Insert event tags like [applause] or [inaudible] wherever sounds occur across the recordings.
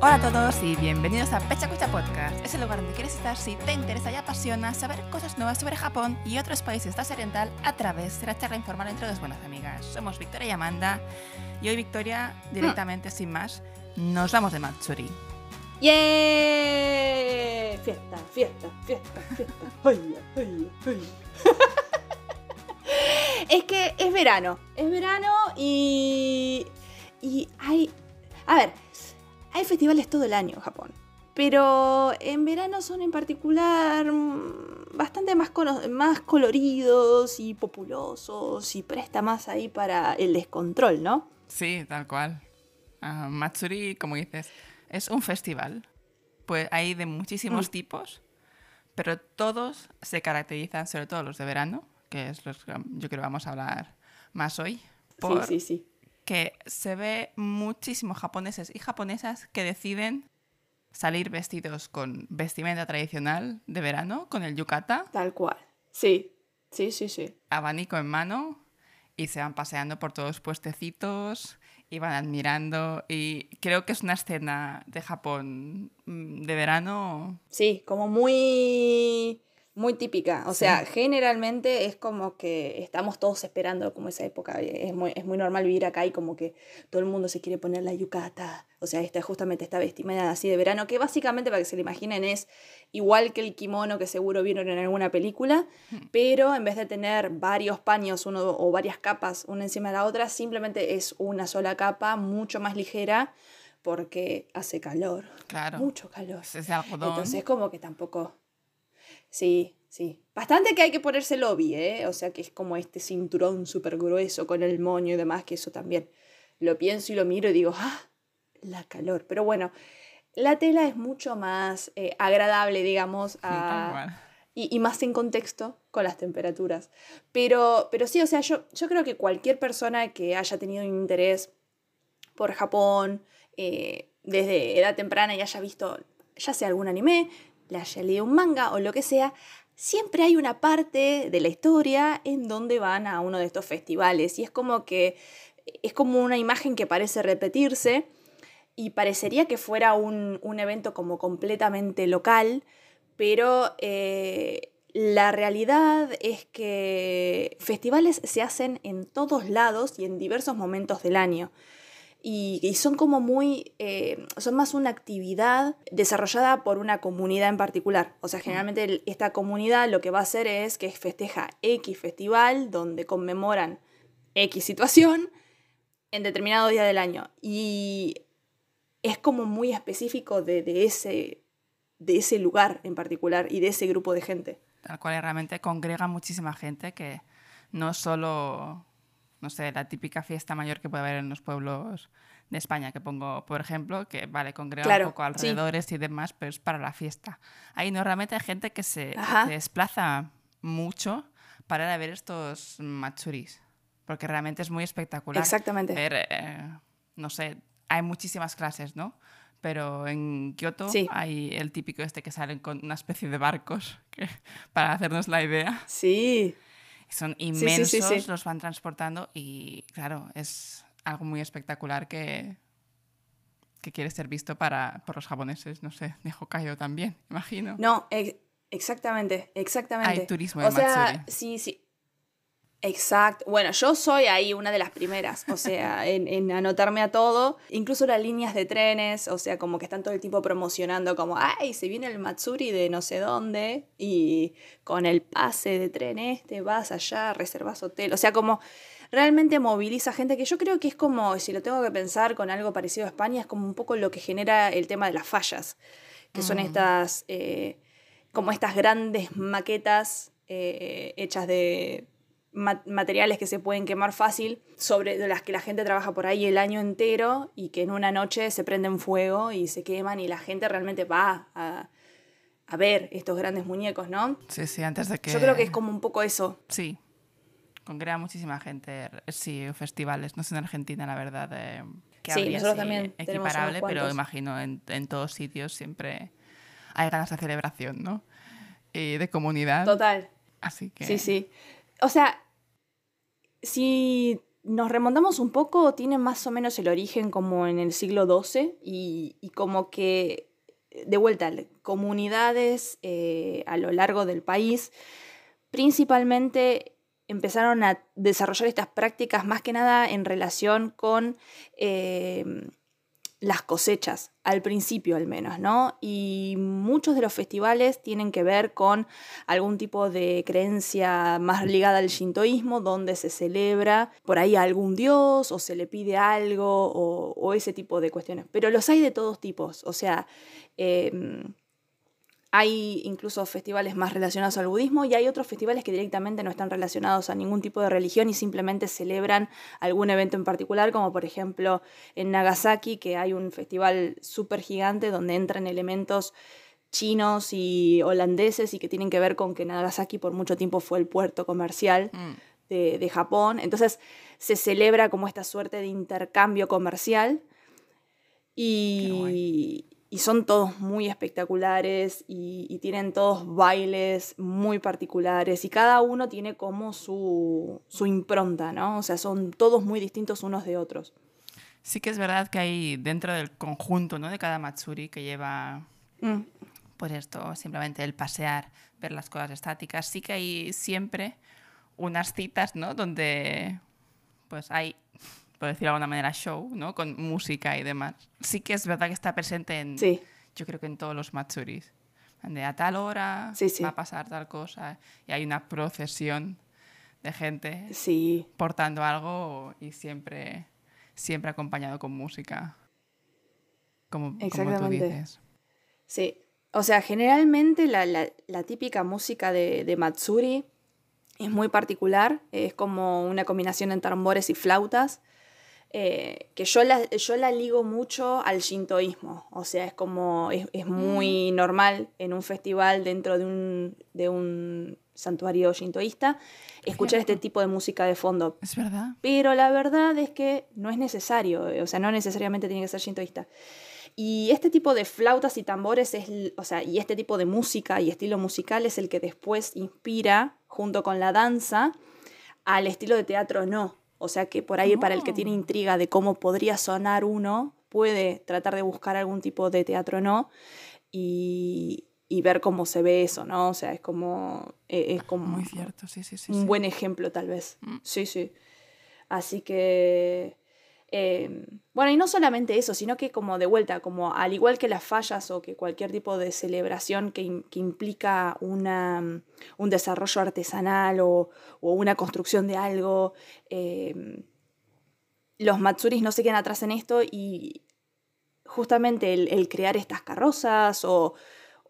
Hola a todos y bienvenidos a Pecha Cucha Podcast. Es el lugar donde quieres estar si te interesa y apasiona saber cosas nuevas sobre Japón y otros países de Asia Oriental a través de la charla informal entre dos buenas amigas. Somos Victoria y Amanda y hoy Victoria, directamente sin más, nos vamos de Matsuri. ¡Yeah! Fiesta, fiesta, fiesta, fiesta. [laughs] Ay, ay, ay. [laughs] es que es verano, es verano y. Y hay. A ver, hay festivales todo el año en Japón. Pero en verano son en particular mm, bastante más, más coloridos y populosos y presta más ahí para el descontrol, ¿no? Sí, tal cual. Ah, Matsuri, como dices, es un festival. Pues hay de muchísimos Mm. tipos, pero todos se caracterizan, sobre todo los de verano, que es los que yo creo que vamos a hablar más hoy, por Sí, sí, sí. Que se ve muchísimos japoneses y japonesas que deciden salir vestidos con vestimenta tradicional de verano, con el yukata, Tal cual. Sí, sí, sí, sí. abanico en mano y se van paseando por todos los puestecitos y van admirando y creo que es una escena de Japón mm, de verano Sí, como muy, muy típica. O Sí. sea, generalmente es como que estamos todos esperando como esa época. Es muy, es muy normal vivir acá y como que todo el mundo se quiere poner la yukata. O sea, esta, justamente esta vestimenta así de verano, que básicamente para que se lo imaginen es igual que el kimono que seguro vieron en alguna película, pero en vez de tener varios paños uno, o varias capas una encima de la otra, simplemente es una sola capa mucho más ligera porque hace calor. claro Mucho calor. es algodón Entonces, como que tampoco. Sí, sí. Bastante que hay que ponerse lobby, ¿eh? O sea, que es como este cinturón súper grueso con el moño y demás, que eso también lo pienso y lo miro y digo, ¡ah! La calor. Pero bueno, la tela es mucho más eh, agradable, digamos, a, y, y más en contexto con las temperaturas. Pero, pero sí, o sea, yo, yo creo que cualquier persona que haya tenido un interés por Japón eh, desde edad temprana y haya visto ya sea algún anime, le haya leído un manga o lo que sea, siempre hay una parte de la historia en donde van a uno de estos festivales y es como que es como una imagen que parece repetirse y parecería que fuera un, un evento como completamente local, pero eh, la realidad es que festivales se hacen en todos lados y en diversos momentos del año. Y, y son como muy, eh, son más una actividad desarrollada por una comunidad en particular. O sea, generalmente esta comunidad lo que va a hacer es que festeja X festival donde conmemoran X situación en determinado día del año. Y es como muy específico de, de ese, de ese lugar en particular y de ese grupo de gente. tal cual realmente congrega muchísima gente que no solo, no sé, la típica fiesta mayor que puede haber en los pueblos de España, que pongo, por ejemplo, que vale, congrega Claro, un poco sí. alrededores y demás, pero es para la fiesta. Ahí no, realmente hay gente que se, desplaza mucho para ir a ver estos matsuris, porque realmente es muy espectacular. Exactamente. Ver, eh, no sé, hay muchísimas clases, ¿no? Pero en Kioto Sí. hay el típico este que salen con una especie de barcos, [laughs] que- para hacernos la idea. Sí, Son inmensos, sí, sí. los van transportando y claro, es algo muy espectacular que, que quiere ser visto para, por los japoneses, no sé, de Hokkaido también, imagino. No, ex- exactamente, exactamente. Hay turismo o de sea, Matsuri. sí, sí. Exacto. Bueno, yo soy ahí una de las primeras, o sea, en, en anotarme a todo, incluso las líneas de trenes, o sea, como que están todo el tiempo promocionando como, ay, se viene el Matsuri de no sé dónde y con el pase de tren este vas allá, reservas hotel, o sea, como realmente moviliza gente que yo creo que es como, si lo tengo que pensar con algo parecido a España, es como un poco lo que genera el tema de las fallas, que son Mm. estas, eh, como estas grandes maquetas eh, hechas de materiales que se pueden quemar fácil, sobre las que la gente trabaja por ahí el año entero y que en una noche se prenden fuego y se queman y la gente realmente va a, a ver estos grandes muñecos, ¿no? Sí, sí, antes de que... Yo creo que es como un poco eso. Sí, congrega muchísima gente, sí, festivales, no sé en Argentina, la verdad, eh, que Sí, habría nosotros también equiparable, pero imagino en, en todos sitios siempre hay ganas de celebración, ¿no? Y de comunidad. Total. Así que... Sí, sí. O sea, si nos remontamos un poco, tiene más o menos el origen como en el siglo XII y, como que, de vuelta, comunidades eh, a lo largo del país, principalmente empezaron a desarrollar estas prácticas más que nada en relación con eh, las cosechas, al principio al menos, ¿no? Y muchos de los festivales tienen que ver con algún tipo de creencia más ligada al shintoísmo, donde se celebra por ahí a algún dios o se le pide algo o, ese tipo de cuestiones. Pero los hay de todos tipos, o sea... Em, hay incluso festivales más relacionados al budismo y hay otros festivales que directamente no están relacionados a ningún tipo de religión y simplemente celebran algún evento en particular, como por ejemplo en Nagasaki, que hay un festival súper gigante donde entran elementos chinos y holandeses y que tienen que ver con que Nagasaki por mucho tiempo fue el puerto comercial mm. de, Japón. Entonces se celebra como esta suerte de intercambio comercial. Y, y son todos muy espectaculares y, tienen todos bailes muy particulares y cada uno tiene como su, su, impronta, ¿no? O sea, son todos muy distintos unos de otros. Sí que es verdad que hay dentro del conjunto, ¿no? De cada Matsuri que lleva, mm. pues esto, simplemente el pasear, ver las cosas estáticas, sí que hay siempre unas citas, ¿no? Donde pues hay por decirlo de alguna manera, show, ¿no? Con música y demás. Sí que es verdad que está presente en, sí. yo creo que en todos los Matsuris. De a tal hora va a pasar tal cosa y hay una procesión de gente sí. portando algo y siempre, siempre acompañado con música. Como, como tú dices. Sí. O sea, generalmente la, la, la típica música de, de Matsuri es muy particular, es como una combinación entre tambores y flautas. Eh, que yo la, yo la ligo mucho al shintoísmo, o sea, es como, es, es muy mm. normal en un festival dentro de un, de un santuario shintoísta escuchar este tipo de música de fondo. Es verdad. Pero la verdad es que no es necesario, o sea, no necesariamente tiene que ser shintoísta. Y este tipo de flautas y tambores es, o sea, y este tipo de música y estilo musical es el que después inspira, junto con la danza, al estilo de teatro no. O sea que por ahí para el que tiene oh. intriga de cómo podría sonar uno, puede tratar de buscar algún tipo de teatro no y, ver cómo se ve eso, ¿no? O sea, es como... E, es como Muy cierto, sí, sí, sí. Un buen ejemplo tal vez. Mm. Sí, sí. Así que Em, bueno, y no solamente eso, sino que como de vuelta, como al igual que las fallas o que cualquier tipo de celebración que, implica una, un desarrollo artesanal o, una construcción de algo, em, los Matsuris no se quedan atrás en esto y justamente el, crear estas carrozas o,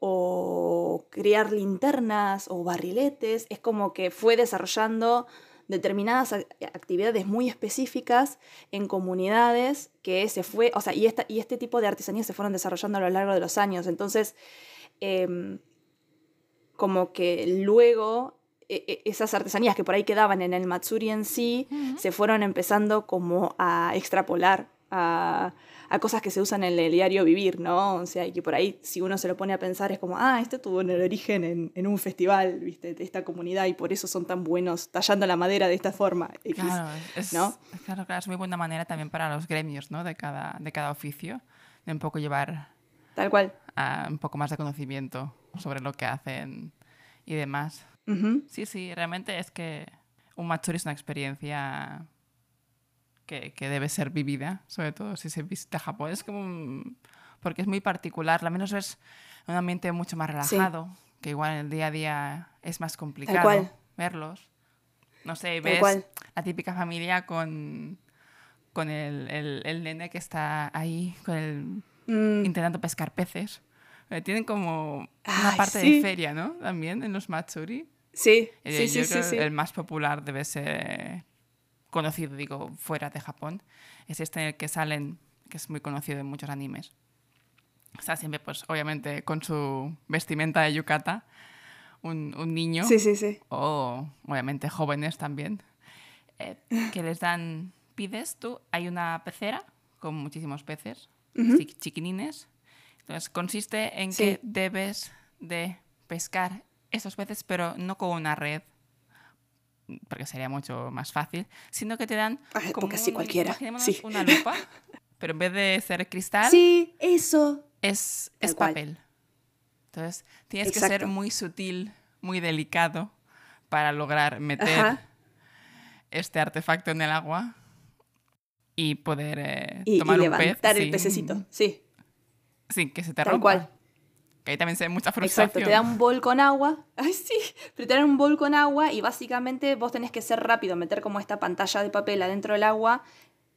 o crear linternas o barriletes es como que fue desarrollando determinadas actividades muy específicas en comunidades que se fue, o sea, y, esta, y este tipo de artesanías se fueron desarrollando a lo largo de los años. Entonces, em, como que luego e, e, esas artesanías que por ahí quedaban en el Matsuri en sí, se fueron empezando como a extrapolar a, a cosas que se usan en el diario vivir, ¿no? O sea, y que por ahí, si uno se lo pone a pensar, es como, ah, esto tuvo el origen en, en un festival, ¿viste? De esta comunidad y por eso son tan buenos tallando la madera de esta forma. claro, es, ¿no? claro, claro, es muy buena manera también para los gremios, ¿no? De cada, de cada oficio, de un poco llevar... Tal cual. A un poco más de conocimiento sobre lo que hacen y demás. Sí, sí, realmente es que un matsuri es una experiencia que, debe ser vivida, sobre todo si se visita Japón. Es como. porque es muy particular, al menos es un ambiente mucho más relajado, que igual en el día a día es más complicado verlos. No sé, ves la típica familia con, con el, el, nene que está ahí con el, mm. intentando pescar peces. Eh, tienen como una parte de feria, ¿no? También en los Matsuri. Sí, eh, sí, sí, sí, El más popular debe ser conocido, digo, fuera de Japón, es este en el que salen, que es muy conocido en muchos animes. Está siempre, pues, obviamente, con su vestimenta de yukata, un, un niño. Sí, sí, sí. O, obviamente, jóvenes también, eh, que les dan, pides tú, hay una pecera con muchísimos peces, chiquinines. Entonces, consiste en que debes de pescar esos peces, pero no con una red porque sería mucho más fácil, sino que te dan Ay, como un- cualquiera, sí. una lupa, [laughs] pero en vez de ser cristal, Sí, eso. es, es papel. Entonces, tienes que ser muy sutil, muy delicado para lograr meter Ajá. este artefacto en el agua y poder eh, Y, y tomar un pez levantar el sin- pececito. Sí, sin que se te tal rompa. cual. Que ahí también se ve mucha frustración. Exacto, te dan un bol con agua. [laughs] Ay, sí, pero te dan un bol con agua y básicamente vos tenés que ser rápido, meter como esta pantalla de papel adentro del agua,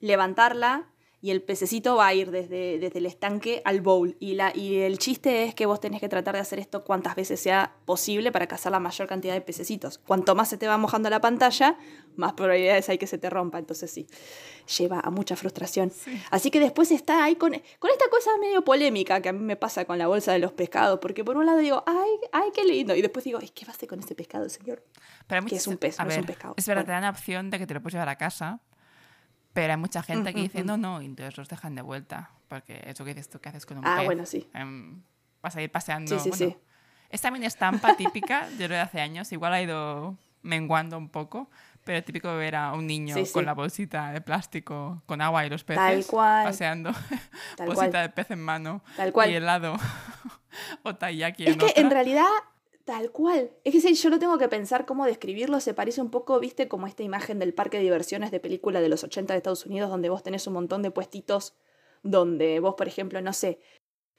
levantarla y el pececito va a ir desde, desde el estanque al bowl. Y, la, y el chiste es que vos tenés que tratar de hacer esto cuantas veces sea posible para cazar la mayor cantidad de pececitos. Cuanto más se te va mojando la pantalla, más probabilidades hay que se te rompa. Entonces sí, lleva a mucha frustración. Así que después está ahí con, con esta cosa medio polémica que a mí me pasa con la bolsa de los pescados. Porque por un lado digo, ay, ay, qué lindo. Y después digo, ay, ¿qué va a hacer con ese pescado, señor? Pero que es un pez, no es un pescado. Es verdad, Bueno. te dan la opción de que te lo puedes llevar a casa, pero hay mucha gente que dice, mm, no, no, y entonces los dejan de vuelta. Porque eso que dices tú, ¿qué haces con un Ah, pez? bueno, sí. Em, vas a ir paseando. Sí, sí, bueno, sí. Es también estampa [laughs] típica, yo lo de hace años, igual ha ido menguando un poco, pero típico ver a un niño Sí, con sí. la bolsita de plástico con agua y los peces Tal cual. paseando, [laughs] Tal bolsita cual. de pez en mano Tal cual. y helado [laughs] o taiyaki Es en que otra. en realidad, tal cual. Es que si yo lo tengo que pensar cómo describirlo, se parece un poco, viste, como esta imagen del parque de diversiones de película de los 80 de Estados Unidos, donde vos tenés un montón de puestitos donde vos, por ejemplo, no sé,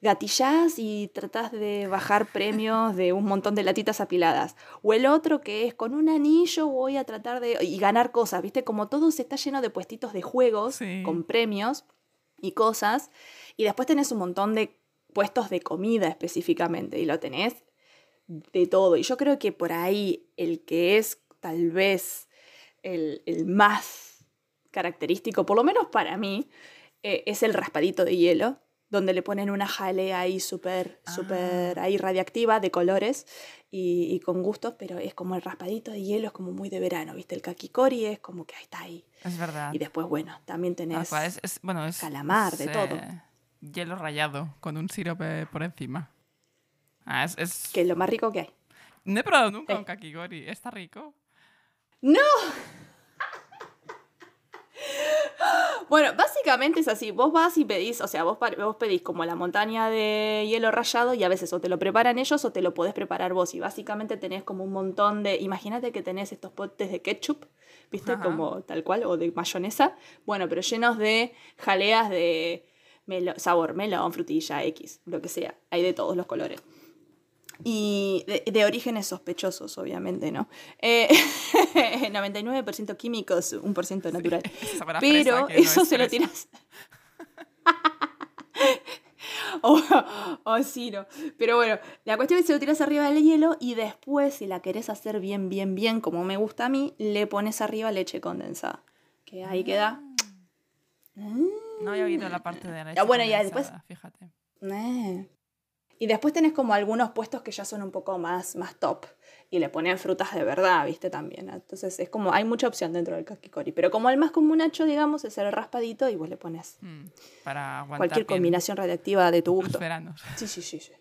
gatillás y tratás de bajar premios de un montón de latitas apiladas. O el otro que es con un anillo voy a tratar de... y ganar cosas, viste, como todo se está lleno de puestitos de juegos Sí. con premios y cosas. Y después tenés un montón de puestos de comida específicamente y lo tenés de todo. Y yo creo que por ahí el que es tal vez el, el más característico, por lo menos para mí, eh, es el raspadito de hielo, donde le ponen una jalea ahí súper, súper ahí radiactiva de colores y, y con gustos, pero es como el raspadito de hielo, es como muy de verano, ¿viste? El kakikori es como que ahí está ahí. Es verdad. Y después, bueno, también tenés... cual, es, es- bueno, es, calamar, de todo. eh, hielo rallado con un sirope por encima. Ah, es, es- Que es lo más rico que hay. No he probado nunca Eh. un kakigori. ¿Está rico? ¡No! [laughs] Bueno, básicamente es así. Vos vas y pedís, o sea, vos, vos pedís como la montaña de hielo rallado y a veces o te lo preparan ellos o te lo podés preparar vos. Y básicamente tenés como un montón de. Imagínate que tenés estos potes de ketchup, ¿viste? Ajá. Como tal cual, o de mayonesa. Bueno, pero llenos de jaleas de melo- sabor, melón, frutilla, X, lo que sea. Hay de todos los colores. Y de, de orígenes sospechosos, obviamente, ¿no? Eh, [laughs] 99% químicos, 1% natural. [laughs] Sabrá Pero no eso es se lo tiras. [laughs] o, o sí, no. Pero bueno, la cuestión es que se lo tiras arriba del hielo y después, si la querés hacer bien, bien, bien, como me gusta a mí, le pones arriba leche condensada. Que ahí queda. No había oído la parte de la leche Ah, bueno, ya después- condensada, Fíjate. Eh. Y después tenés como algunos puestos que ya son un poco más, más top. Y le ponen frutas de verdad, ¿viste? También. Entonces es como, hay mucha opción dentro del kakikori. Pero como el más comunacho, digamos, es el raspadito y vos le pones Mm, para aguantar cualquier bien combinación radiactiva de tu los gusto. veranos. Sí, sí, sí, sí.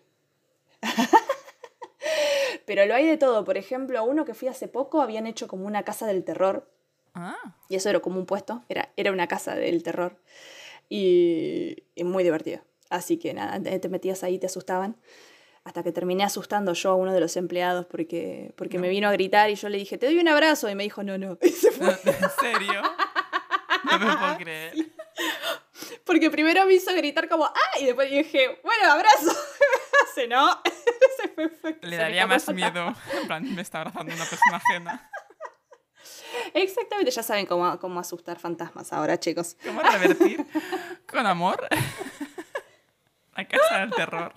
[laughs] Pero lo hay de todo. Por ejemplo, a uno que fui hace poco habían hecho como una casa del terror. Ah, Y eso era como un puesto. Era, era una casa del terror. Y, y muy divertido. Así que nada, te metías ahí, te asustaban. Hasta que terminé asustando yo a uno de los empleados porque, porque me vino a gritar y yo le dije, te doy un abrazo. Y me dijo, no, no. [laughs] Y se fue. ¿en serio? No me puedo creer. [laughs] Porque primero me hizo gritar como, ¡ah! Y después dije, bueno, abrazo. [laughs] Se no. se fue, fue- Le daría más miedo. En plan, me está abrazando una persona ajena. Exactamente, ya saben cómo, cómo asustar fantasmas ahora, chicos. ¿Cómo revertir con amor casa del terror?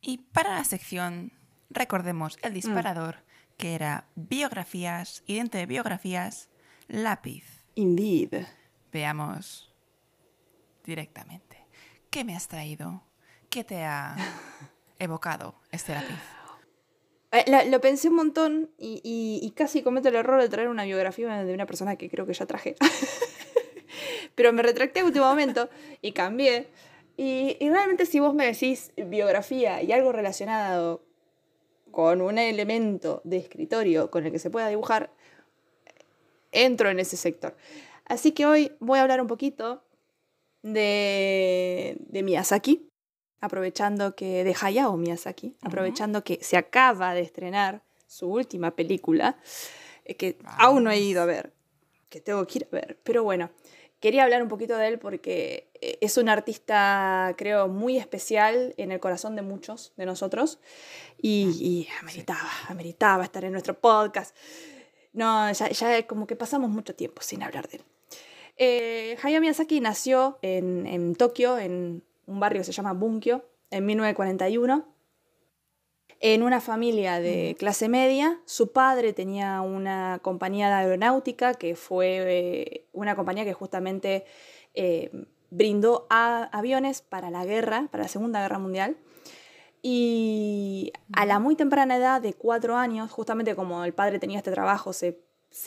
Y para la sección, recordemos el disparador, que era biografías, y dentro de biografías, lápiz. Indeed. Veamos directamente. ¿Qué me has traído? ¿Qué te ha [laughs] evocado este lápiz? Eh, la- lo pensé un montón y, y- y casi cometo el error de traer una biografía de una persona que creo que ya traje. [laughs] Pero me retracté a último momento y cambié. Y, y realmente si vos me decís biografía y algo relacionado con un elemento de escritorio con el que se pueda dibujar, entro en ese sector. Así que hoy voy a hablar un poquito de, de Miyazaki, aprovechando que, de Hayao Miyazaki, aprovechando que se acaba de estrenar su última película, eh, que aún no he ido a ver, que tengo que ir a ver, pero bueno, quería hablar un poquito de él porque eh, es un artista, creo, muy especial en el corazón de muchos de nosotros y, ameritaba, ameritaba estar en nuestro podcast. No, ya, ya, como que pasamos mucho tiempo sin hablar de él. Eh, Hayao Miyazaki nació en, en Tokio, en un barrio que se llama Bunkyo, en 1941 en una familia de clase media. Su padre tenía una compañía de aeronáutica que fue eh, una compañía que justamente eh, brindó aviones para la guerra, para la Segunda Guerra Mundial. Y a la muy temprana edad de cuatro años, justamente como el padre tenía este trabajo, se,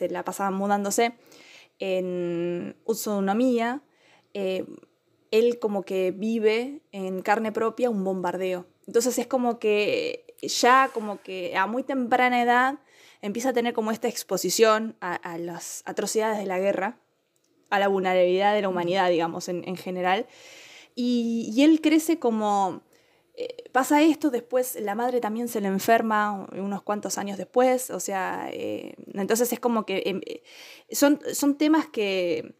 la pasaba mudándose en Utsunomiya, eh, él como que vive en carne propia un bombardeo. Entonces es como que ya como que a muy temprana edad empieza a tener como esta exposición a, las atrocidades de la guerra, a la vulnerabilidad de la humanidad, digamos, en, general. Y, él crece como... Eh, pasa esto, después la madre también se le enferma unos cuantos años después, o sea, eh, entonces es como que em, eh, son, son temas que,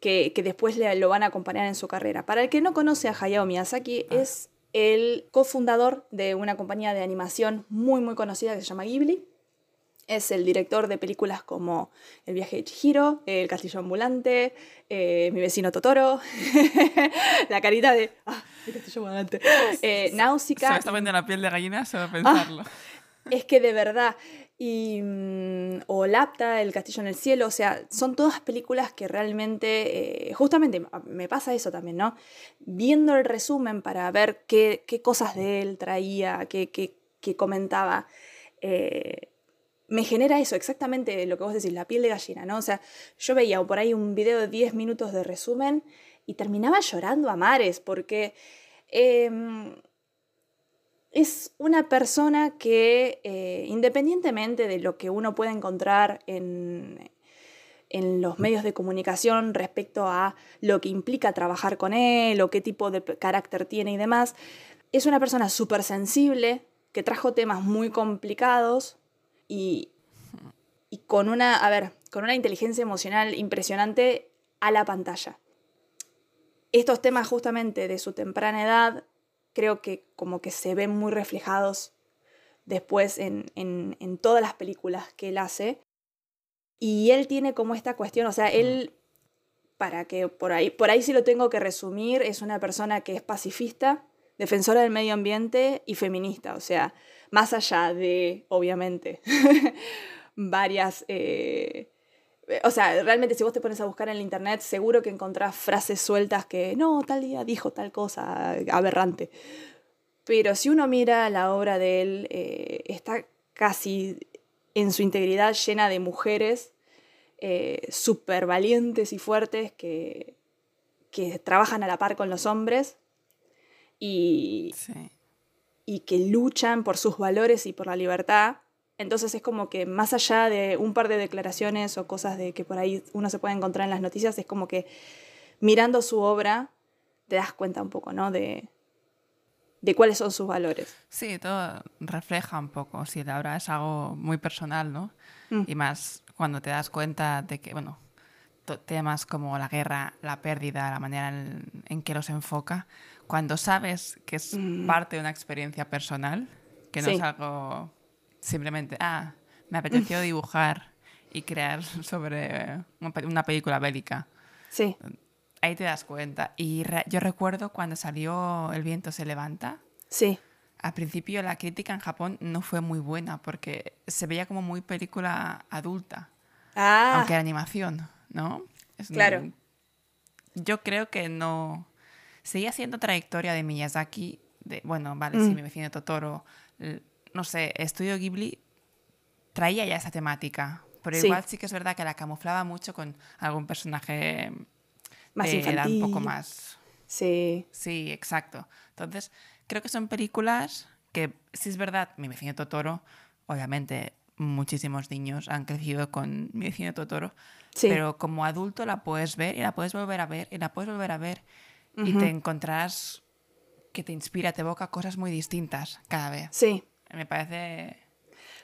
que, después le, lo van a acompañar en su carrera. Para el que no conoce a Hayao Miyazaki, ah. es el cofundador de una compañía de animación muy muy conocida que se llama Ghibli. Es el director de películas como El viaje de Chihiro, El castillo ambulante, eh, Mi vecino Totoro, [laughs] la carita de ¡Ah, el castillo ambulante! Eh, Náusica. Se me está la piel de gallina solo pensarlo. es que de verdad, mm, o Lapta, El Castillo en el Cielo, o sea, son todas películas que realmente, eh, justamente me pasa eso también, ¿no? Viendo el resumen para ver qué, qué cosas de él traía, qué, qué, qué comentaba, eh, me genera eso, exactamente lo que vos decís, la piel de gallina, ¿no? O sea, yo veía por ahí un video de 10 minutos de resumen y terminaba llorando a mares porque... Em, es una persona que, eh, independientemente de lo que uno pueda encontrar en, en los medios de comunicación respecto a lo que implica trabajar con él o qué tipo de carácter tiene y demás, es una persona súper sensible, que trajo temas muy complicados y, y, con una, a ver, con una inteligencia emocional impresionante a la pantalla. Estos temas justamente de su temprana edad creo que como que se ven muy reflejados después en, todas las películas que él hace. Y él tiene como esta cuestión, o sea, él, para que por ahí, por ahí sí lo tengo que resumir, es una persona que es pacifista, defensora del medio ambiente y feminista, o sea, más allá de, obviamente, [laughs] varias eh, o sea, realmente si vos te pones a buscar en el internet, seguro que encontrás frases sueltas que, no, tal día dijo tal cosa aberrante. Pero si uno mira la obra de él, eh, está casi en su integridad llena de mujeres eh, súper valientes y fuertes que, que trabajan a la par con los hombres y, y que luchan por sus valores y por la libertad entonces es como que más allá de un par de declaraciones o cosas de que por ahí uno se puede encontrar en las noticias, es como que mirando su obra te das cuenta un poco, ¿no? De, de cuáles son sus valores. Sí, todo refleja un poco. Sí, la obra es algo muy personal, ¿no? Mm. Y más cuando te das cuenta de que, bueno, temas como la guerra, la pérdida, la manera en, que los enfoca, cuando sabes que es mm. parte de una experiencia personal, que no es algo simplemente, ah, me apeteció [laughs] dibujar y crear [laughs] sobre una película bélica. Sí. Ahí te das cuenta. Y yo recuerdo cuando salió El viento se levanta. Sí. Al principio la crítica en Japón no fue muy buena porque se veía como muy película adulta. Ah. Aunque era animación, ¿no? claro. yo creo que no... Seguía siendo trayectoria de Miyazaki, de, bueno, vale, sí, mm. mi vecino Totoro, no sé, Estudio Ghibli traía ya esa temática, pero igual sí que es verdad que la camuflaba mucho con algún personaje más de infantil. edad un poco más... Sí. Sí, exacto. Entonces, creo que son películas que si es verdad, mi vecino Totoro, obviamente muchísimos niños han crecido con mi vecino Totoro, Sí. pero como adulto la puedes ver y la puedes volver a ver y la puedes volver a ver y te encontrarás que te inspira, te evoca cosas muy distintas cada vez. Sí. Me parece...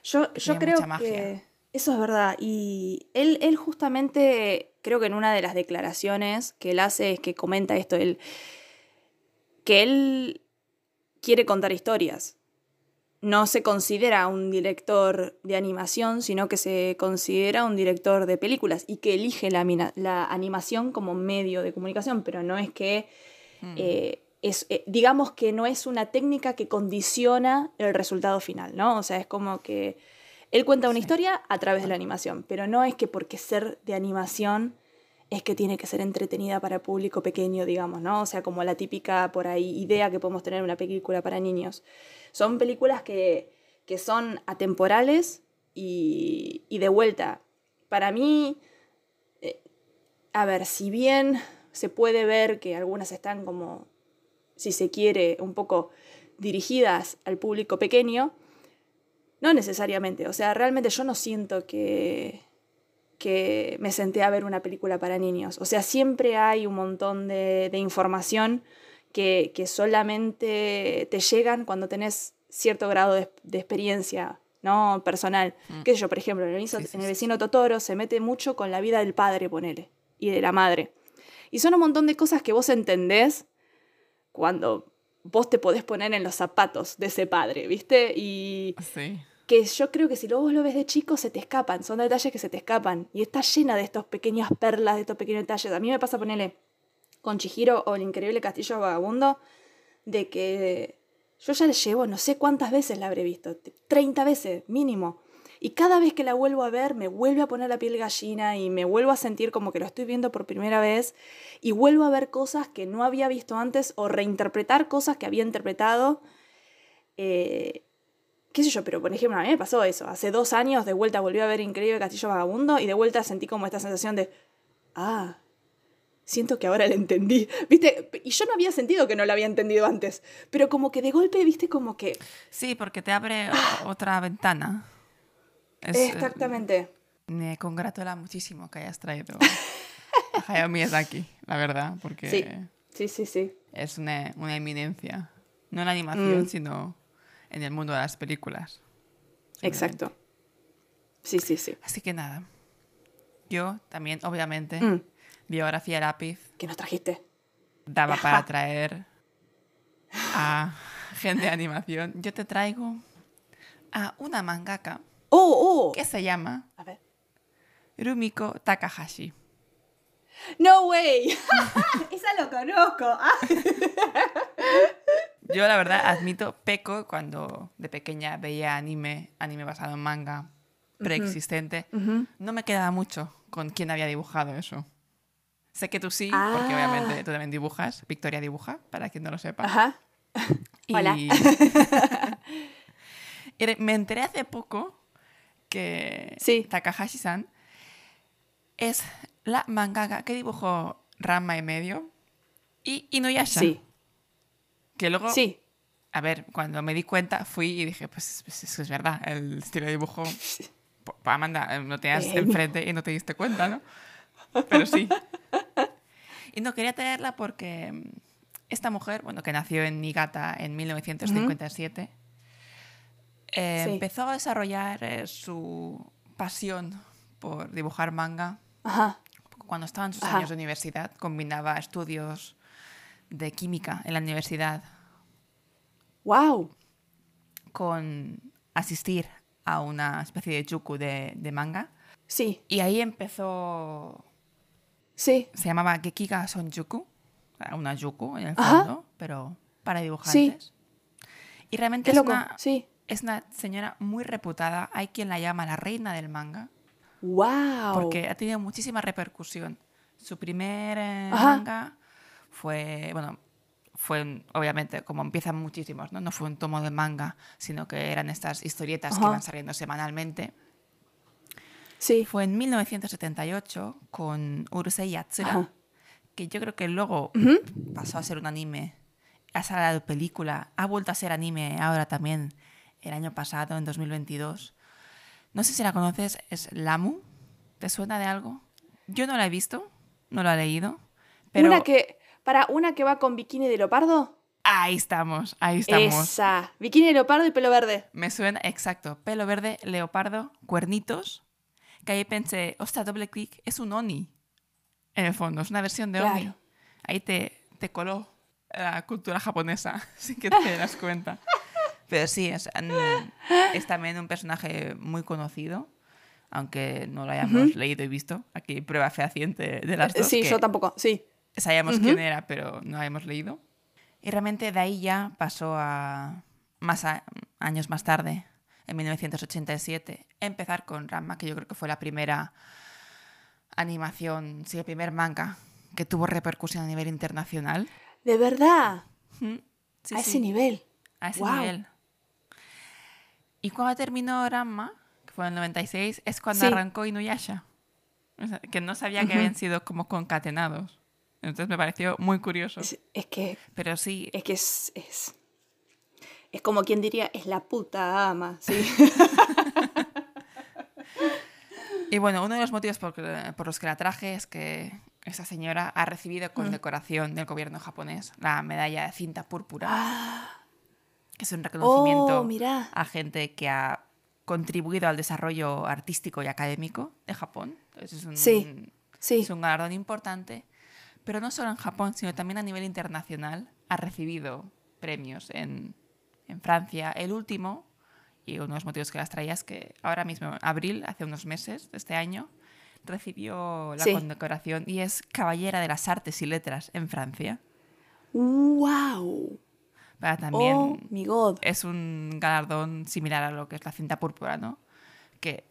Yo, yo Tiene creo que eso es verdad. Y él, él justamente, creo que en una de las declaraciones que él hace es que comenta esto, él, que él quiere contar historias. No se considera un director de animación, sino que se considera un director de películas y que elige la, la animación como medio de comunicación, pero no es que Mm. eh, es, eh, digamos que no es una técnica que condiciona el resultado final, ¿no? O sea, es como que él cuenta una Sí. historia a través de la animación, pero no es que porque ser de animación es que tiene que ser entretenida para público pequeño, digamos, ¿no? O sea, como la típica por ahí idea que podemos tener una película para niños. Son películas que, que son atemporales y, y de vuelta. Para mí, eh, a ver, si bien se puede ver que algunas están como, si se quiere, un poco dirigidas al público pequeño, no necesariamente. O sea, realmente yo no siento que, que me senté a ver una película para niños. O sea, siempre hay un montón de, de información que, que solamente te llegan cuando tenés cierto grado de, de experiencia ¿no? personal. Mm. Qué sé yo, por ejemplo, en el, Sí, sí, en el sí. vecino Totoro se mete mucho con la vida del padre, ponele, y de la madre. Y son un montón de cosas que vos entendés cuando vos te podés poner en los zapatos de ese padre, ¿viste? Y Sí. que yo creo que si vos lo ves de chico se te escapan, son detalles que se te escapan. Y está llena de estos pequeñas perlas, de estos pequeños detalles. A mí me pasa ponerle con Chihiro o el increíble castillo vagabundo, de que yo ya le llevo, no sé cuántas veces la habré visto, 30 veces mínimo. Y cada vez que la vuelvo a ver, me vuelve a poner la piel gallina y me vuelvo a sentir como que lo estoy viendo por primera vez y vuelvo a ver cosas que no había visto antes o reinterpretar cosas que había interpretado. Eh, qué sé yo, pero por ejemplo, a mí me pasó eso. Hace dos años de vuelta volví a ver Increíble Castillo Vagabundo y de vuelta sentí como esta sensación de, ah, siento que ahora la entendí. [laughs] ¿Viste? Y yo no había sentido que no la había entendido antes, pero como que de golpe, viste, como que... Sí, porque te abre o- otra ventana. Es, eh, Exactamente. me congratula muchísimo que hayas traído a Hayao Miyazaki, la verdad, porque Sí, sí, sí, sí. es una, una eminencia. No en la animación, Mm. sino en el mundo de las películas. Exacto. Sí, sí, sí. Así que nada. Yo también, obviamente, Mm. biografía lápiz ¿Qué nos trajiste? daba Ajá. para traer a gente de animación. Yo te traigo a una mangaka ¡Oh, oh! que se llama A ver. Rumiko Takahashi. ¡No way! [laughs] Esa lo conozco. [laughs] Yo la verdad admito peco cuando de pequeña veía anime, anime basado en manga preexistente. No me quedaba mucho con quién había dibujado eso. Sé que tú sí, Ah. porque obviamente tú también dibujas. Victoria dibuja, para quien no lo sepa. Ajá. Y- Hola. [laughs] me enteré hace poco que Sí. Takahashi-san es la mangaka que dibujó Ranma y medio y Inuyasha. Sí. Que luego, Sí. a ver, cuando me di cuenta fui y dije, pues, pues es verdad, el estilo de dibujo... po- Amanda, eh, no tenías Eh, enfrente y no te diste cuenta, ¿no? Pero sí. [laughs] Y no quería traerla porque esta mujer, bueno, que nació en Niigata en 1957, eh, Sí. empezó a desarrollar eh, su pasión por dibujar manga Ajá. cuando estaba en sus Ajá. años de universidad. Combinaba estudios de química en la universidad ¡Wow! con asistir a una especie de yuku de, de manga. Sí. Y ahí empezó Sí. se llamaba Gekiga Sonjuku, una yuku en el Ajá. fondo, pero para dibujantes. Y realmente Qué es loco. una, Sí. Es una señora muy reputada. Hay quien la llama la reina del manga, ¡Wow! porque ha tenido muchísima repercusión. Su primer eh, manga fue, bueno, fue obviamente como empiezan muchísimos, ¿no? No fue un tomo de manga, sino que eran estas historietas que iban saliendo semanalmente. Sí. Fue en 1978 con Urusei Yatsura, Ajá. que yo creo que luego pasó a ser un anime ha salido película, ha vuelto a ser anime ahora también, el año pasado, en 2022. No sé si la conoces, es Lamu. ¿Te suena de algo? Yo no la he visto, no la he leído. Pero... Una que, para una que va con bikini de leopardo. Ahí estamos, ahí estamos. Esa, bikini de leopardo y pelo verde. Me suena, exacto, pelo verde, leopardo, cuernitos. Que ahí pensé, ostras, doble clic, es un Oni. En el fondo, es una versión de Oni. Ahí te, te coló la cultura japonesa, [laughs] sin que te das cuenta. Pero sí, es, es también un personaje muy conocido aunque no lo hayamos leído y visto. Aquí hay prueba fehaciente de las dos. Sí, yo tampoco, sí. Sabíamos quién era, pero no habíamos leído. Y realmente de ahí ya pasó a más años más tarde, en 1987, empezar con Ranma, que yo creo que fue la primera animación, sí, el primer manga que tuvo repercusión a nivel internacional. ¿De verdad? a ese nivel. A ese nivel. Y cuando terminó Ranma, fue en el 96, es cuando arrancó Inuyasha. que no sabía que habían sido como concatenados. Entonces me pareció muy curioso. Es, que. Pero sí. Es que es, es. Es como quien diría, es la puta ama, sí. [laughs] y bueno, uno de los motivos por, los que la traje es que esa señora ha recibido con decoración del gobierno japonés la medalla de cinta púrpura. Que es un reconocimiento oh, a gente que ha contribuido al desarrollo artístico y académico de Japón. es un, sí, sí. es un galardón importante. Pero no solo en Japón, sino también a nivel internacional. Ha recibido premios en, en Francia. El último, y uno de los motivos que las traía es que ahora mismo, en abril, hace unos meses de este año, recibió la condecoración y es Caballera de las Artes y Letras en Francia. ¡Wow! También oh, mi God. es un galardón similar a lo que es la cinta púrpura, ¿no? Que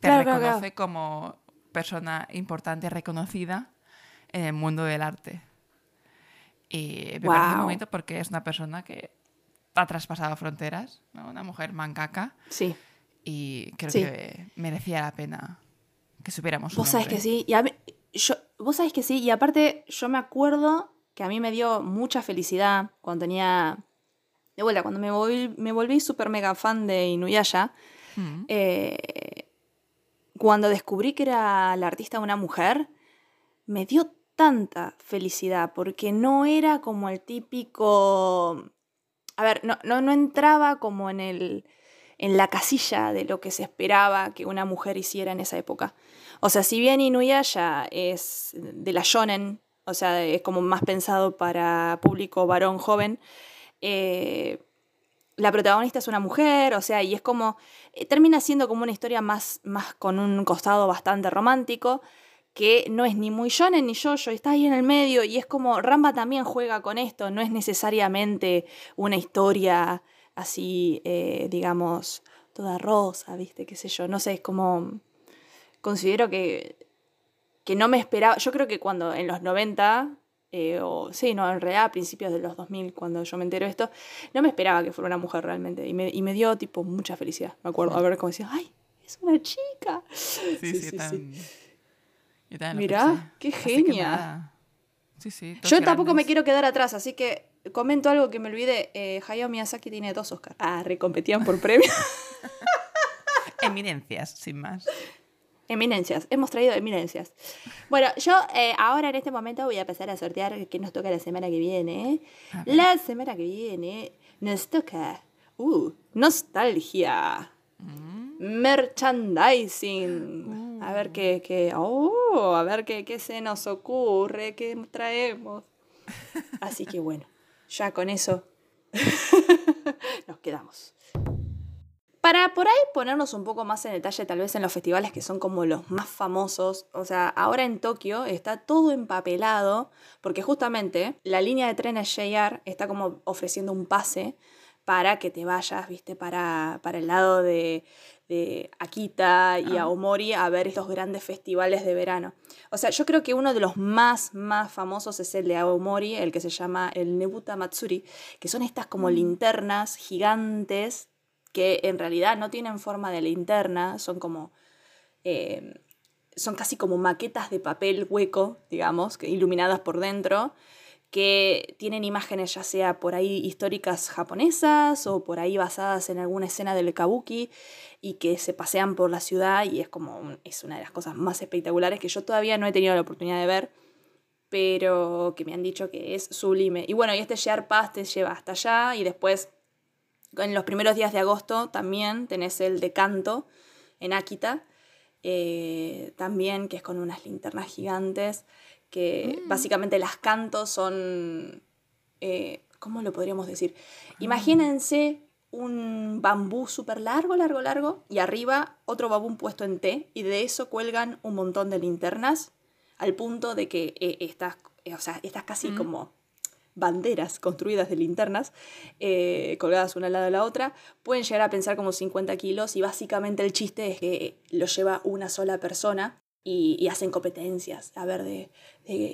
te reconoce como persona importante, reconocida en el mundo del arte. Y me parece un momento porque es una persona que ha traspasado fronteras, una mujer mancaca. Sí. Y creo que merecía la pena que supiéramos. Vos sabés que sí. Y yo, vos sabés que sí. Y aparte, yo me acuerdo que a mí me dio mucha felicidad cuando tenía, de vuelta, cuando me volví, me volví súper mega fan de Inuyasha, mm. eh, cuando descubrí que era la artista una mujer, me dio tanta felicidad, porque no era como el típico... A ver, no, no, no entraba como en, el, en la casilla de lo que se esperaba que una mujer hiciera en esa época. O sea, si bien Inuyasha es de la shonen o sea, es como más pensado para público varón joven. Eh, la protagonista es una mujer, o sea, y es como, eh, termina siendo como una historia más, más con un costado bastante romántico, que no es ni muy shonen ni yo, está ahí en el medio, y es como, Ramba también juega con esto, no es necesariamente una historia así, eh, digamos, toda rosa, viste, qué sé yo, no sé, es como, considero que que no me esperaba, yo creo que cuando en los 90, eh, o sí, no, en realidad a principios de los 2000, cuando yo me entero de esto, no me esperaba que fuera una mujer realmente. Y me, y me dio tipo mucha felicidad, me acuerdo, a ver cómo decía, ¡ay! Es una chica. Sí, sí, sí. sí, Mirá, qué genia. Sí, sí, yo tampoco me quiero quedar atrás, así que comento algo que me olvidé. Eh, Hayao Miyazaki tiene dos Oscars. Ah, recompetían por premio. [laughs] Eminencias, sin más. Eminencias, hemos traído eminencias. Bueno, yo eh, ahora en este momento voy a empezar a sortear qué nos toca la semana que viene. La semana que viene nos toca uh, nostalgia. Mm. Merchandising. A ver qué, qué, oh, a ver qué, qué se nos ocurre, qué traemos. Así que bueno, ya con eso [laughs] nos quedamos. Para por ahí ponernos un poco más en detalle, tal vez en los festivales que son como los más famosos, o sea, ahora en Tokio está todo empapelado, porque justamente la línea de trenes JR está como ofreciendo un pase para que te vayas, viste, para, para el lado de, de Akita y ah. Aomori a ver estos grandes festivales de verano. O sea, yo creo que uno de los más, más famosos es el de Aomori, el que se llama el Nebuta Matsuri, que son estas como mm. linternas gigantes que en realidad no tienen forma de linterna, son como... Eh, son casi como maquetas de papel hueco, digamos, iluminadas por dentro, que tienen imágenes ya sea por ahí históricas japonesas o por ahí basadas en alguna escena del kabuki y que se pasean por la ciudad y es como es una de las cosas más espectaculares que yo todavía no he tenido la oportunidad de ver, pero que me han dicho que es sublime. Y bueno, y este Pass te lleva hasta allá y después en los primeros días de agosto también tenés el de canto en Akita, eh, también que es con unas linternas gigantes que mm. básicamente las cantos son, eh, ¿cómo lo podríamos decir? Ah. Imagínense un bambú súper largo, largo, largo, y arriba otro bambú puesto en T, y de eso cuelgan un montón de linternas, al punto de que eh, estas, eh, o sea, estas casi mm. como banderas construidas de linternas, colgadas una al lado de la otra, pueden llegar a pensar como 50 kilos y básicamente el chiste es que lo lleva una sola persona y, hacen competencias, a ver de,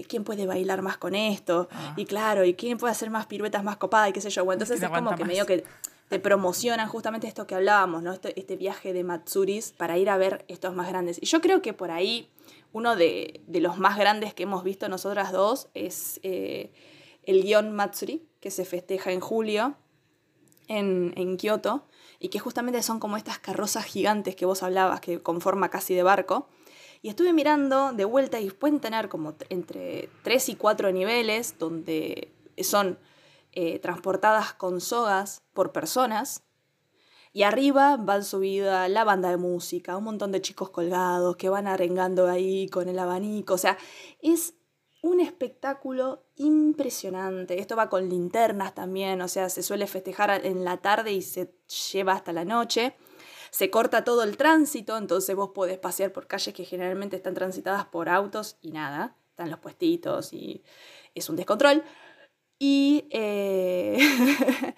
quién puede bailar más con esto, ah. y claro, y quién puede hacer más piruetas más copadas y qué sé yo. Bueno, entonces es como que medio que te promocionan justamente esto que hablábamos, ¿no? Este, este, viaje de Matsuris para ir a ver estos más grandes. Y yo creo que por ahí uno de, los más grandes que hemos visto nosotras dos es eh, el guion Matsuri, que se festeja en julio en, en Kioto, y que justamente son como estas carrozas gigantes que vos hablabas, que con forma casi de barco y estuve mirando de vuelta y pueden tener como entre 3 y 4 niveles donde son eh, transportadas con sogas por personas. Y arriba van subida la banda de música, un montón de chicos colgados que van arengando ahí con el abanico. O sea, es un espectáculo impresionante. Esto va con linternas también, o sea, se suele festejar en la tarde y se lleva hasta la noche se corta todo el tránsito, entonces vos podés pasear por calles que generalmente están transitadas por autos y nada, están los puestitos y es un descontrol. Y, eh, [laughs]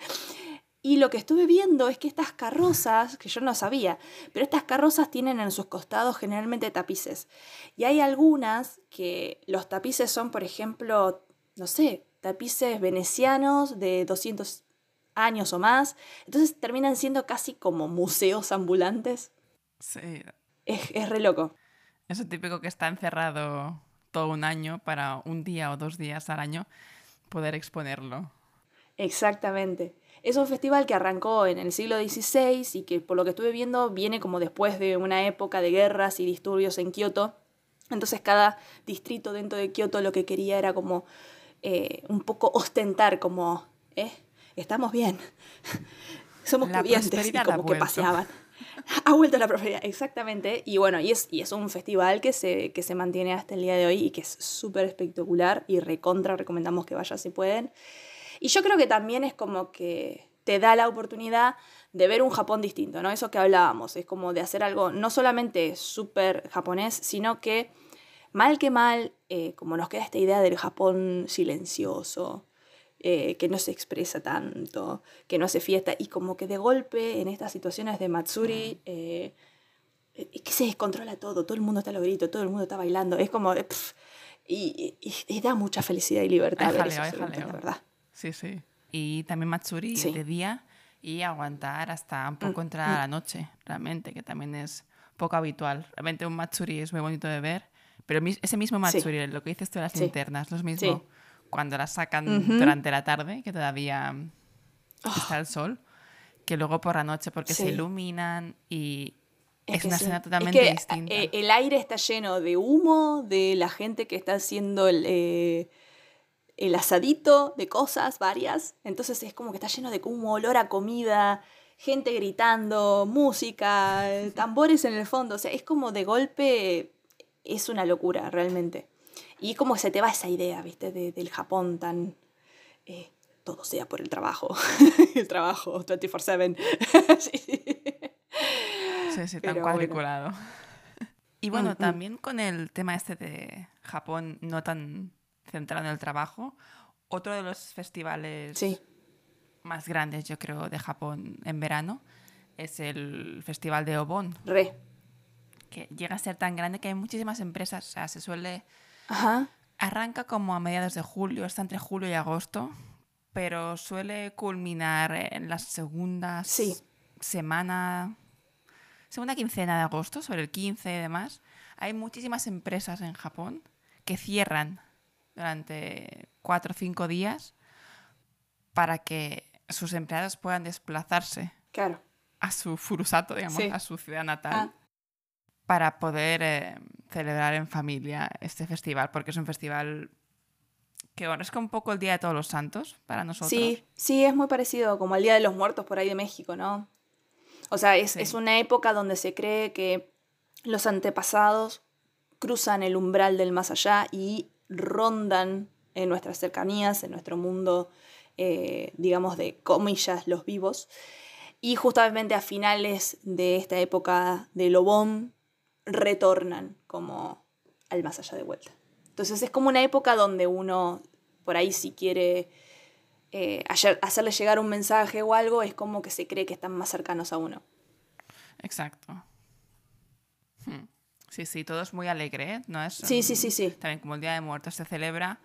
y lo que estuve viendo es que estas carrozas, que yo no sabía, pero estas carrozas tienen en sus costados generalmente tapices. Y hay algunas que los tapices son, por ejemplo, no sé, tapices venecianos de 200 años o más. Entonces terminan siendo casi como museos ambulantes. Sí. Es, es re loco. Eso típico que está encerrado todo un año para un día o dos días al año poder exponerlo. Exactamente. Es un festival que arrancó en el siglo XVI y que por lo que estuve viendo viene como después de una época de guerras y disturbios en Kioto. Entonces cada distrito dentro de Kioto lo que quería era como eh, un poco ostentar como, ¿eh? estamos bien, [laughs] somos la y como que paseaban. [laughs] Ha vuelto la prosperidad, exactamente. Y bueno, y es, y es un festival que se, que se mantiene hasta el día de hoy y que es súper espectacular y recontra recomendamos que vayan si pueden. Y yo creo que también es como que te da la oportunidad de ver un Japón distinto, ¿no? Eso que hablábamos, es como de hacer algo no solamente súper japonés, sino que mal que mal, eh, como nos queda esta idea del Japón silencioso, eh, que no se expresa tanto, que no hace fiesta, y como que de golpe en estas situaciones de Matsuri, eh, que se descontrola todo, todo el mundo está a lo grito, todo el mundo está bailando, es como... y, da mucha felicidad y libertad. ver eso, la verdad. Sí, sí. Y también Matsuri de día y aguantar hasta un mm, poco entrar a mm. la noche, realmente, que también es poco habitual. Realmente un Matsuri es muy bonito de ver, pero ese mismo Matsuri, lo que dices tú de las linternas, lo mismo cuando las sacan durante la tarde, que todavía ah. está el sol, que luego por la noche porque se iluminan y es, una escena totalmente distinta. Eh, el aire está lleno de humo, de la gente que está haciendo el, eh, el asadito, de cosas varias. Entonces es como que está lleno de humo, olor a comida, gente gritando, música, tambores en el fondo. O sea, es como de golpe, es una locura realmente. Y como se te va esa idea, ¿viste? del Japón tan... Eh, todo sea por el trabajo. [laughs] el trabajo 24/7. [laughs] sí, sí. sí, tan cuadriculado. Y bueno, también con el tema este de Japón no tan centrado en el trabajo, otro de los festivales más grandes, yo creo, de Japón en verano es el Festival de Obon. Re. Que llega a ser tan grande que hay muchísimas empresas, o sea, se suele Arranca como a mediados de julio, está entre julio y agosto, pero suele culminar en la segunda semana, segunda quincena de agosto, sobre el 15 y demás. Hay muchísimas empresas en Japón que cierran durante cuatro o cinco días para que sus empleados puedan desplazarse Claro. a su furusato, digamos, Sí. a su ciudad natal, Ah. Para poder eh, celebrar en familia este festival, porque es un festival que, bueno, es como un poco el Día de Todos los Santos para nosotros. Sí, sí, es muy parecido como al Día de los Muertos por ahí de México, ¿no? O sea, es, Sí. es una época donde se cree que los antepasados cruzan el umbral del más allá y rondan en nuestras cercanías, en nuestro mundo, eh, digamos, de comillas, los vivos. Y justamente a finales de esta época de Lobón retornan como al más allá de vuelta. Entonces es como una época donde uno, por ahí si quiere eh, hacerle llegar un mensaje o algo, es como que se cree que están más cercanos a uno. Exacto. Hmm. Sí, sí, todo es muy alegre, ¿eh? ¿no? Es, Sí, sí, sí, sí. También como el Día de Muertos se celebra,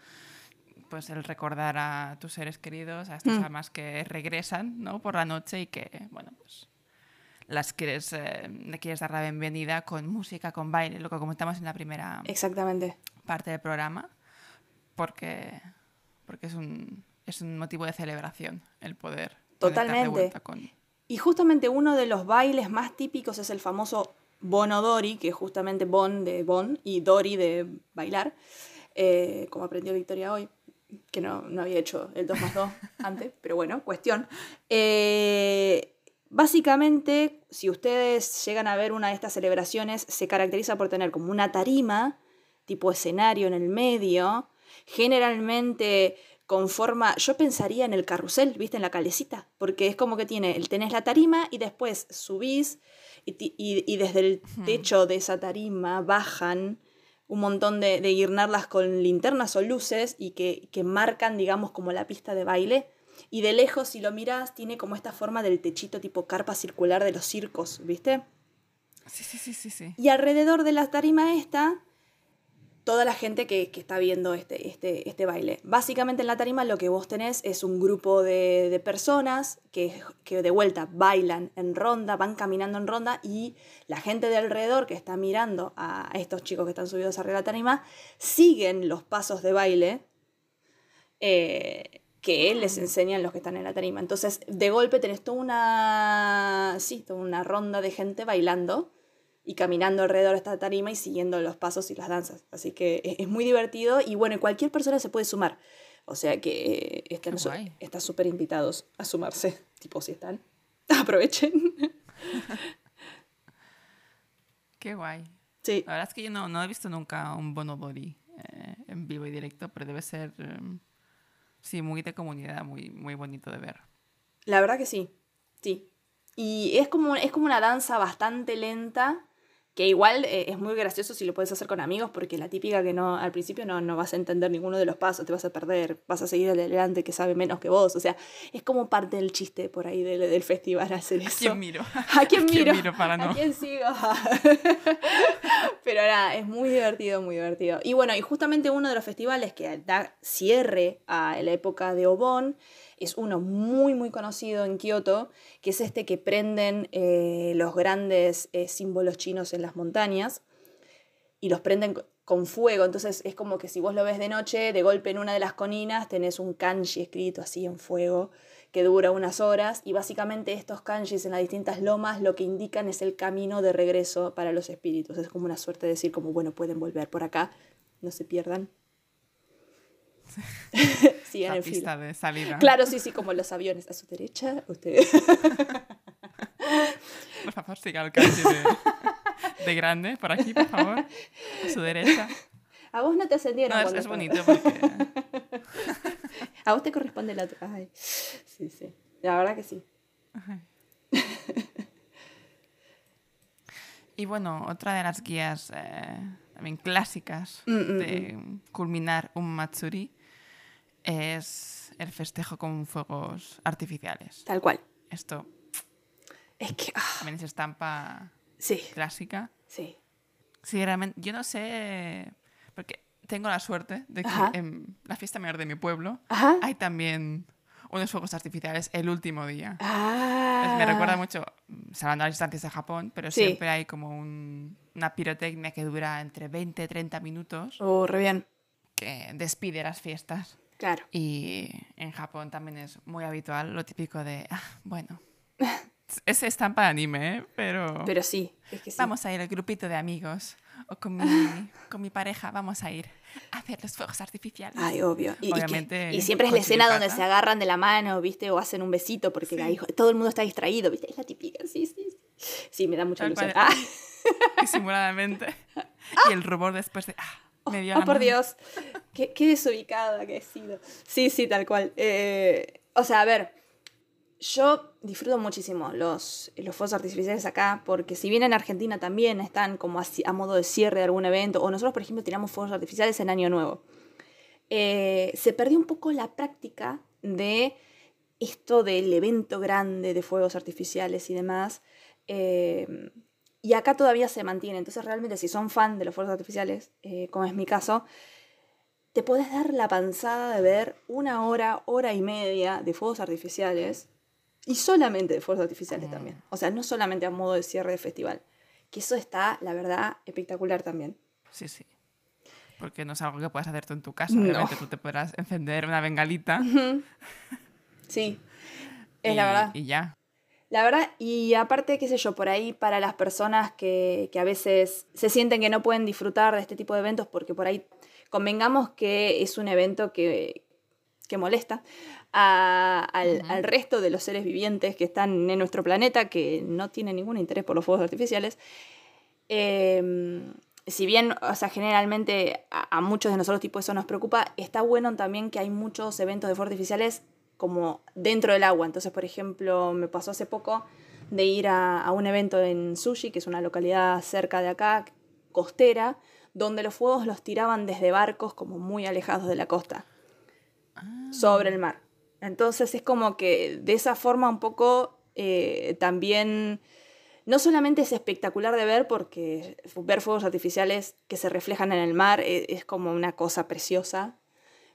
pues el recordar a tus seres queridos, a estas Mm. almas que regresan, ¿no? Por la noche y que, bueno, pues las quieres, eh, le quieres dar la bienvenida con música, con baile, lo que comentamos en la primera Exactamente. parte del programa, porque, porque es, un, es un motivo de celebración el poder Totalmente. vuelta con... Y justamente uno de los bailes más típicos es el famoso Bonodori, que es justamente Bon de Bon y Dori de bailar, eh, como aprendió Victoria hoy, que no, no había hecho el 2 más 2 [laughs] antes, pero bueno, cuestión. Eh, básicamente, si ustedes llegan a ver una de estas celebraciones, se caracteriza por tener como una tarima, tipo escenario en el medio, generalmente con forma, yo pensaría en el carrusel, ¿viste? En la calecita, porque es como que tiene, tenés la tarima y después subís y, ti- y- y desde el techo de esa tarima bajan un montón de, de guirnaldas con linternas o luces y que, que marcan, digamos, como la pista de baile. Y de lejos, si lo miras, tiene como esta forma del techito tipo carpa circular de los circos, ¿viste? Sí, sí, sí, sí, sí. Y alrededor de la tarima esta, toda la gente que, que está viendo este, este, este baile. Básicamente en la tarima lo que vos tenés es un grupo de, de personas que, que de vuelta bailan en ronda, van caminando en ronda y la gente de alrededor que está mirando a estos chicos que están subidos arriba de la tarima siguen los pasos de baile eh, que les enseñan los que están en la tarima. Entonces, de golpe tenés toda una, sí, toda una ronda de gente bailando y caminando alrededor de esta tarima y siguiendo los pasos y las danzas. Así que es, muy divertido y bueno, cualquier persona se puede sumar. O sea que están súper invitados a sumarse. [laughs] Tipo, si están, [laughs] aprovechen. [laughs] Qué guay. Sí, La verdad es que yo no, no he visto nunca un bonobori eh, en vivo y directo, pero debe ser, eh, sí, muy de comunidad, muy, muy bonito de ver. la verdad que sí. Sí. Y es como, es como una danza bastante lenta, que igual eh, es muy gracioso si lo puedes hacer con amigos, porque la típica que no al principio no, no vas a entender ninguno de los pasos, te vas a perder, vas a seguir al delante que sabe menos que vos. O sea, es como parte del chiste por ahí del, del festival hacer ¿A eso. quién miro? [laughs] [laughs] ¿A quién miro? para no? ¿A quién sigo? [laughs] Pero nada, es muy divertido, muy divertido. Y bueno, y justamente uno de los festivales que da cierre a la época de Obon es uno muy, muy conocido en Kioto, que es este que prenden eh, los grandes eh, símbolos chinos en las montañas y los prenden co- con fuego. Entonces es como que si vos lo ves de noche, de golpe en una de las colinas tenés un kanji escrito así en fuego que dura unas horas y básicamente estos kanjis en las distintas lomas lo que indican es el camino de regreso para los espíritus. Es como una suerte de decir como, bueno, pueden volver por acá, no se pierdan. [laughs] La pista de salida. Claro, sí, sí, como los aviones. A su derecha, usted. [laughs] Por favor, siga el casi de, de grande, por aquí, por favor. A su derecha. A vos no te ascendieron. No, es, bonito porque... [laughs] A vos te corresponde la otra. Ay, sí, sí. La verdad que sí. Y bueno, otra de las guías eh, también clásicas Mm, mm, de culminar un Matsuri es el festejo con fuegos artificiales. Tal cual. Esto Es que. ah, también es estampa sí, clásica. sí. Sí, realmente, yo no sé, porque tengo la suerte de que Ajá. en la fiesta mayor de mi pueblo Ajá. hay también unos fuegos artificiales el último día. Ah. Me recuerda mucho, salvando las distancias de Japón, pero Sí. siempre hay como un- una pirotecnia que dura entre 20 y 30 minutos, Oh, re bien. que despide las fiestas. Claro. Y en Japón también es muy habitual lo típico de, ah, bueno, [laughs] es estampa de anime, ¿eh? pero, Pero sí, es que sí. vamos a ir el grupito de amigos o con mi, [laughs] con mi pareja, vamos a ir a hacer los fuegos artificiales. Ay, obvio. Y, y que- Obviamente, y siempre es la escena donde se agarran de la mano, ¿viste? O hacen un besito porque Sí. ahí todo el mundo está distraído, ¿viste? Es la típica, sí, sí. Sí, Sí, me da mucha Tal ilusión. Ah, [laughs] disimuladamente. Y el rumor después de, ah, me [laughs] dio oh, la por. Dios. Qué, qué desubicada que he sido. Sí, sí, tal cual. Eh, o sea, a ver, yo disfruto muchísimo los, los fuegos artificiales acá, porque si bien en Argentina también están como a modo de cierre de algún evento, o nosotros, por ejemplo, tiramos fuegos artificiales en Año Nuevo, eh, se perdió un poco la práctica de esto del evento grande de fuegos artificiales y demás. eh, y acá todavía se mantiene. Entonces, realmente, si son fan de los fuegos artificiales, eh, como es mi caso, te puedes dar la panzada de ver una hora, hora y media de fuegos artificiales. Y solamente de fuegos artificiales Mm. también. O sea, no solamente a modo de cierre de festival. Que eso está, la verdad, espectacular también. Sí, sí. Porque no es algo que puedas hacer tú en tu casa. No. Obviamente tú te podrás encender una bengalita Sí, [laughs] es y, la verdad. y ya. La verdad, y aparte, qué sé yo, por ahí para las personas que, que a veces se sienten que no pueden disfrutar de este tipo de eventos, porque por ahí convengamos que es un evento que, que molesta a- al, resto de los seres vivientes que están en nuestro planeta, que no tienen ningún interés por los fuegos artificiales. Eh, si bien, o sea, generalmente a, a muchos de nosotros tipo eso nos preocupa, está bueno también que hay muchos eventos de fuegos artificiales como dentro del agua. Entonces, por ejemplo, me pasó hace poco de ir a, a un evento en Sushi, que es una localidad cerca de acá, costera, donde los fuegos los tiraban desde barcos como muy alejados de la costa, Ah, sobre el mar. Entonces es como que de esa forma un poco eh, también, no solamente es espectacular de ver, porque ver fuegos artificiales que se reflejan en el mar eh, es, como una cosa preciosa,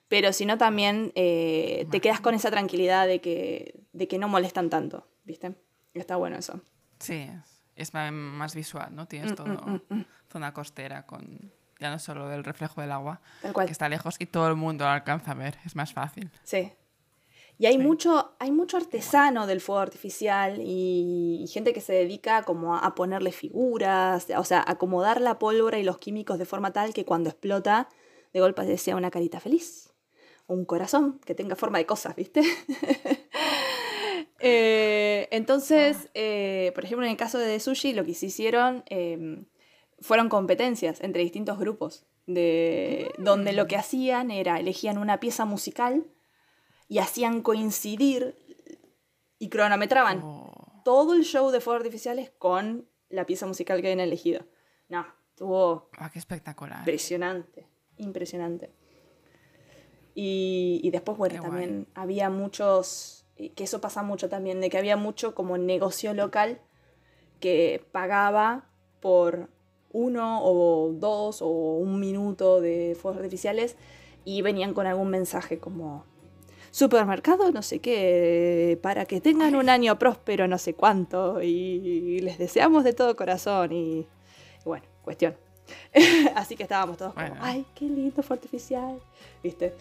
pero sino también eh, te quedas con esa tranquilidad de que, de que no molestan tanto, ¿viste? Está bueno eso. Sí, es más visual, ¿no? Tienes Mm, todo mm, mm, mm. zona costera con ya no solo del reflejo del agua, Tal cual. que está lejos y todo el mundo lo alcanza a ver, es más fácil. Sí. Y hay, Sí. mucho, hay mucho artesano del fuego artificial y, y gente que se dedica como a, a ponerle figuras, o sea, acomodar la pólvora y los químicos de forma tal que cuando explota, de golpe sea una carita feliz. Un corazón que tenga forma de cosas, ¿viste? [laughs] Eh, entonces, eh, por ejemplo, en el caso de Sushi, lo que se hicieron eh, fueron competencias entre distintos grupos, de, donde lo que hacían era, elegían una pieza musical y hacían coincidir y cronometraban Oh, todo el show de fuegos artificiales con la pieza musical que habían elegido. No, estuvo ah, qué espectacular. impresionante, impresionante. Y, y después, bueno, Qué guay. también había muchos, que eso pasa mucho también, de que había mucho como negocio local que pagaba por uno o dos o un minuto de fuegos artificiales y venían con algún mensaje como supermercado, no sé qué, para que tengan un año próspero, no sé cuánto, y les deseamos de todo corazón y, y bueno, cuestión. [laughs] Así que estábamos todos como, Bueno. ay, qué lindo fue artificial, ¿viste?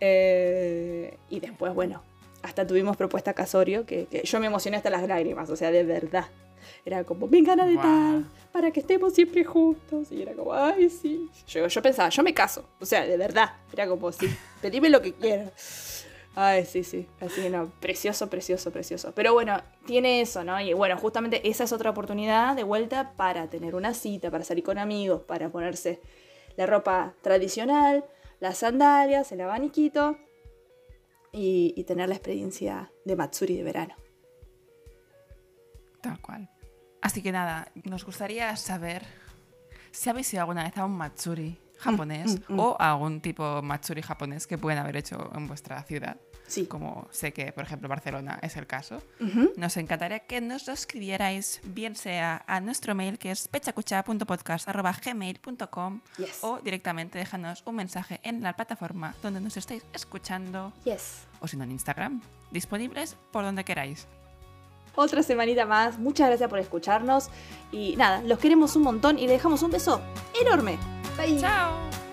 Eh, y después, bueno, hasta tuvimos propuesta Casorio, que, que yo me emocioné hasta las lágrimas, o sea, de verdad. Era como, vengan a de Guau. tal, para que estemos siempre juntos. Y era como, ay, sí. Yo, yo pensaba, yo me caso, o sea, de verdad. Era como, sí, pedime lo que quieras. Ay, sí, sí. Así que no, precioso, precioso, precioso. Pero bueno, tiene eso, ¿no? Y bueno, justamente esa es otra oportunidad de vuelta para tener una cita, para salir con amigos, para ponerse la ropa tradicional, las sandalias, el abaniquito y, y tener la experiencia de Matsuri de verano. Tal cual. Así que nada, nos gustaría saber si habéis ido alguna vez a un Matsuri japonés mm, mm. o a algún tipo Matsuri japonés que pueden haber hecho en vuestra ciudad. Sí. Como sé que, por ejemplo, Barcelona es el caso. Nos encantaría que nos lo escribierais, bien sea a nuestro mail que es pechacucha.podcast.gmail.com Yes. o directamente déjanos un mensaje en la plataforma donde nos estáis escuchando Yes. o si no en Instagram, disponibles por donde queráis. Otra semanita más. Muchas gracias por escucharnos. Y nada, los queremos un montón y les dejamos un beso enorme. Bye. ¡Chao!